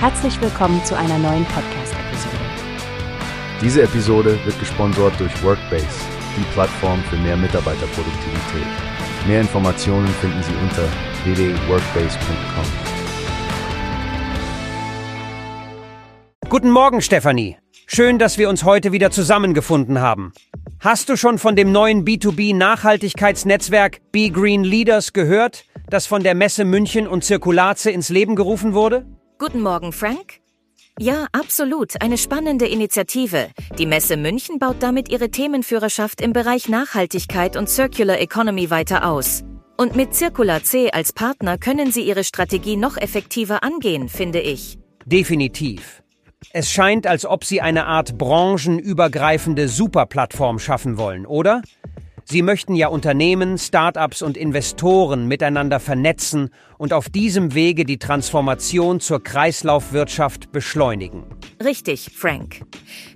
Herzlich willkommen zu einer neuen Podcast-Episode. Diese Episode wird gesponsert durch Workbase, die Plattform für mehr Mitarbeiterproduktivität. Mehr Informationen finden Sie unter www.workbase.com. Guten Morgen, Stefanie. Schön, dass wir uns heute wieder zusammengefunden haben. Hast du schon von dem neuen B2B-Nachhaltigkeitsnetzwerk Be Green Leaders gehört, das von der Messe München und Zirkulaze ins Leben gerufen wurde? Guten Morgen, Frank. Ja, absolut. Eine spannende Initiative. Die Messe München baut damit ihre Themenführerschaft im Bereich Nachhaltigkeit und Circular Economy weiter aus. Und mit Circular C als Partner können sie ihre Strategie noch effektiver angehen, finde ich. Definitiv. Es scheint, als ob sie eine Art branchenübergreifende Superplattform schaffen wollen, oder? Sie möchten ja Unternehmen, Start-ups und Investoren miteinander vernetzen und auf diesem Wege die Transformation zur Kreislaufwirtschaft beschleunigen. Richtig, Frank.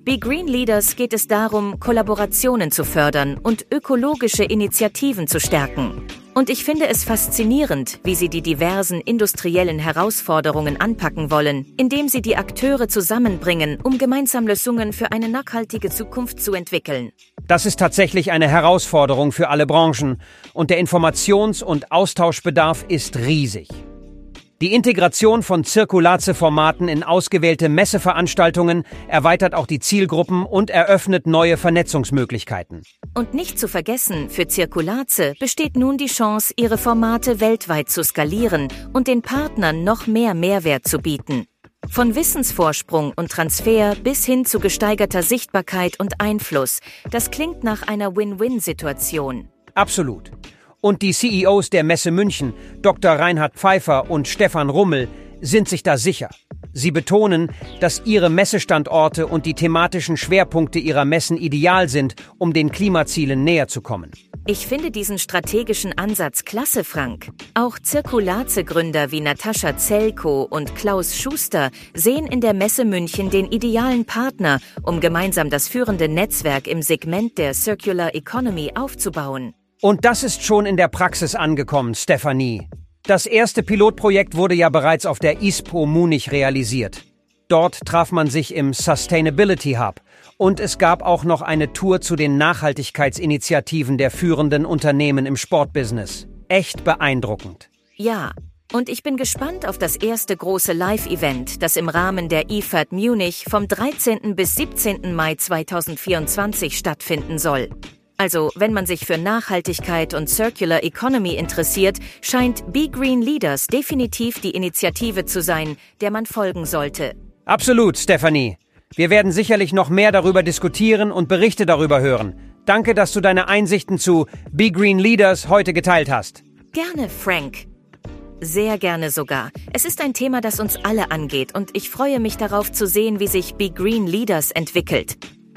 Bei Green Leaders geht es darum, Kollaborationen zu fördern und ökologische Initiativen zu stärken. Und ich finde es faszinierend, wie sie die diversen industriellen Herausforderungen anpacken wollen, indem sie die Akteure zusammenbringen, um gemeinsam Lösungen für eine nachhaltige Zukunft zu entwickeln. Das ist tatsächlich eine Herausforderung für alle Branchen und der Informations- und Austauschbedarf ist riesig. Die Integration von Zirkulaze-Formaten in ausgewählte Messeveranstaltungen erweitert auch die Zielgruppen und eröffnet neue Vernetzungsmöglichkeiten. Und nicht zu vergessen, für Zirkulaze besteht nun die Chance, ihre Formate weltweit zu skalieren und den Partnern noch mehr Mehrwert zu bieten. Von Wissensvorsprung und Transfer bis hin zu gesteigerter Sichtbarkeit und Einfluss, das klingt nach einer Win-Win-Situation. Absolut. Und die CEOs der Messe München, Dr. Reinhard Pfeiffer und Stefan Rummel, sind sich da sicher. Sie betonen, dass ihre Messestandorte und die thematischen Schwerpunkte ihrer Messen ideal sind, um den Klimazielen näher zu kommen. Ich finde diesen strategischen Ansatz klasse, Frank. Auch Zirkulaze-Gründer wie Natascha Zelko und Klaus Schuster sehen in der Messe München den idealen Partner, um gemeinsam das führende Netzwerk im Segment der Circular Economy aufzubauen. Und das ist schon in der Praxis angekommen, Stefanie. Das erste Pilotprojekt wurde ja bereits auf der ISPO Munich realisiert. Dort traf man sich im Sustainability Hub und es gab auch noch eine Tour zu den Nachhaltigkeitsinitiativen der führenden Unternehmen im Sportbusiness. Echt beeindruckend. Ja, und ich bin gespannt auf das erste große Live-Event, das im Rahmen der IFAD Munich vom 13. bis 17. Mai 2024 stattfinden soll. Also, wenn man sich für Nachhaltigkeit und Circular Economy interessiert, scheint Be Green Leaders definitiv die Initiative zu sein, der man folgen sollte. Absolut, Stephanie. Wir werden sicherlich noch mehr darüber diskutieren und Berichte darüber hören. Danke, dass du deine Einsichten zu Be Green Leaders heute geteilt hast. Gerne, Frank. Sehr gerne sogar. Es ist ein Thema, das uns alle angeht und ich freue mich darauf zu sehen, wie sich Be Green Leaders entwickelt.